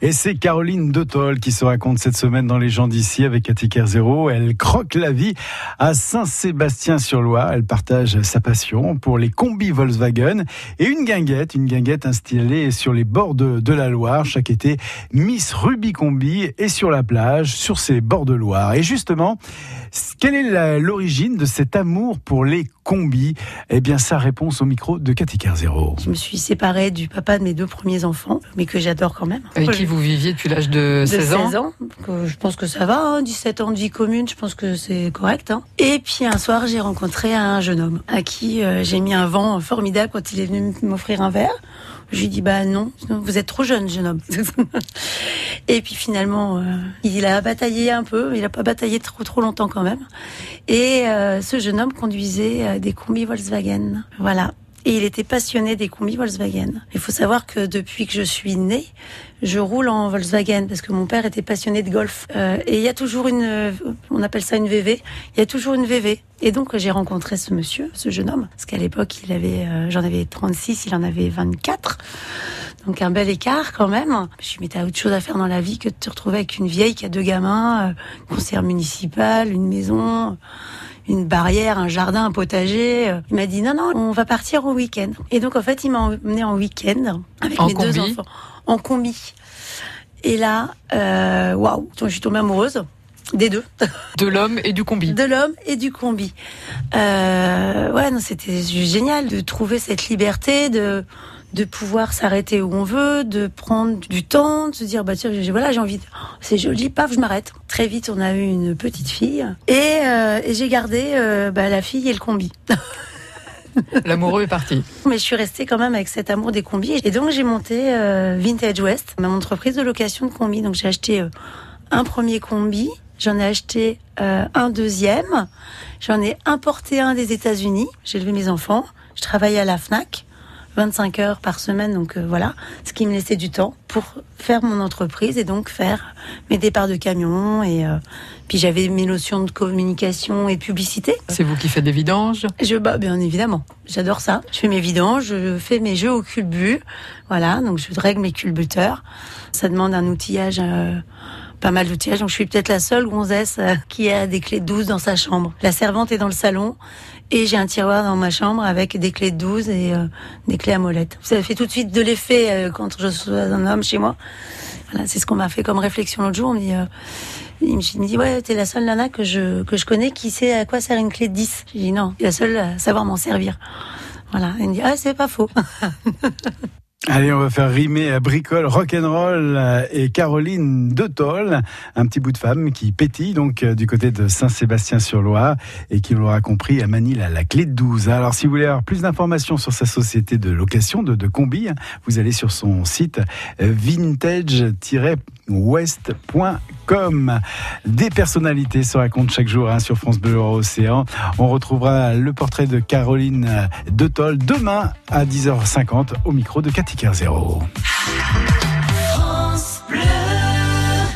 Et c'est Caroline Detol qui se raconte cette semaine dans Les gens d'ici avec Cathy Zéro. Elle croque la vie à Saint-Sébastien-sur-Loire. Elle partage sa passion pour les combis Volkswagen et une guinguette, une guinguette installée sur les bords de, de la Loire. Chaque été, Miss Ruby Combi est sur la plage, sur ces bords de Loire. Et justement, quelle est l'origine de cet amour pour les combis Eh bien, sa réponse au micro de Cathy Zéro. Je me suis séparée du papa de mes deux premiers enfants, mais que j'adore quand même. Avec qui vous viviez depuis l'âge de, 16 ans, 16 ans Je pense que ça va, 17 hein, ans de vie commune, je pense que c'est correct. Hein. Et puis un soir, j'ai rencontré un jeune homme à qui euh, j'ai mis un vent formidable quand il est venu m'offrir un verre. Je lui dis bah non, vous êtes trop jeune, jeune homme. et puis finalement, euh, il a bataillé un peu, il a pas bataillé trop trop longtemps quand même. Et euh, ce jeune homme conduisait des combis Volkswagen. Voilà. Et il était passionné des combis Volkswagen. Il faut savoir que depuis que je suis née, je roule en Volkswagen parce que mon père était passionné de golf. Euh, et il y a toujours une, euh, on appelle ça une VV. Il y a toujours une VV. Et donc j'ai rencontré ce monsieur, ce jeune homme, parce qu'à l'époque il avait, euh, j'en avais 36, il en avait 24. Donc un bel écart quand même. Je suis dit, autre chose à faire dans la vie que de te retrouver avec une vieille qui a deux gamins, conseillère municipale, une maison une barrière, un jardin, un potager. Il m'a dit non, non, on va partir au week-end. Et donc en fait, il m'a emmené en week-end avec mes deux enfants en combi. Et là, euh, waouh, je suis tombée amoureuse des deux. De l'homme et du combi. De l'homme et du combi. Euh, ouais, non, c'était génial de trouver cette liberté de de pouvoir s'arrêter où on veut, de prendre du temps, de se dire bah tiens voilà j'ai envie, de... c'est joli, paf je m'arrête. Très vite on a eu une petite fille et, euh, et j'ai gardé euh, bah, la fille et le combi. L'amoureux est parti. Mais je suis restée quand même avec cet amour des combis. Et donc j'ai monté euh, Vintage West, ma entreprise de location de combis. Donc j'ai acheté un premier combi, j'en ai acheté un deuxième, j'en ai importé un des États-Unis. J'ai élevé mes enfants. Je travaillais à la Fnac. 25 heures par semaine, donc euh, voilà, ce qui me laissait du temps pour faire mon entreprise et donc faire mes départs de camion et euh, puis j'avais mes notions de communication et de publicité. C'est vous qui faites des vidanges? Je bah bien évidemment, j'adore ça. Je fais mes vidanges, je fais mes jeux au culbu, voilà, donc je règle mes culbuteurs. Ça demande un outillage. Euh, pas mal d'outillages. Donc je suis peut-être la seule gonzesse qui a des clés de 12 dans sa chambre. La servante est dans le salon et j'ai un tiroir dans ma chambre avec des clés de 12 et euh, des clés à molette. Ça fait tout de suite de l'effet euh, quand je suis un homme chez moi. Voilà, c'est ce qu'on m'a fait comme réflexion l'autre jour. On me dit, euh, il me dit, ouais, t'es la seule nana que je, que je connais qui sait à quoi sert une clé de 10. J'ai dit, non, la seule à savoir m'en servir. Voilà. Il me dit, ah, c'est pas faux. Allez, on va faire rimer bricole, rock'n'roll euh, et Caroline de Toll, un petit bout de femme qui pétille donc euh, du côté de Saint-Sébastien-sur-Loire et qui, l'aura compris, a manié la, la, clé de 12. Alors, si vous voulez avoir plus d'informations sur sa société de location de, combi, hein, vous allez sur son site euh, vintage-west.com. Des personnalités se racontent chaque jour hein, sur France Bleu Océan. On retrouvera le portrait de Caroline de Toll demain à 10h50 au micro de 4 Zéro.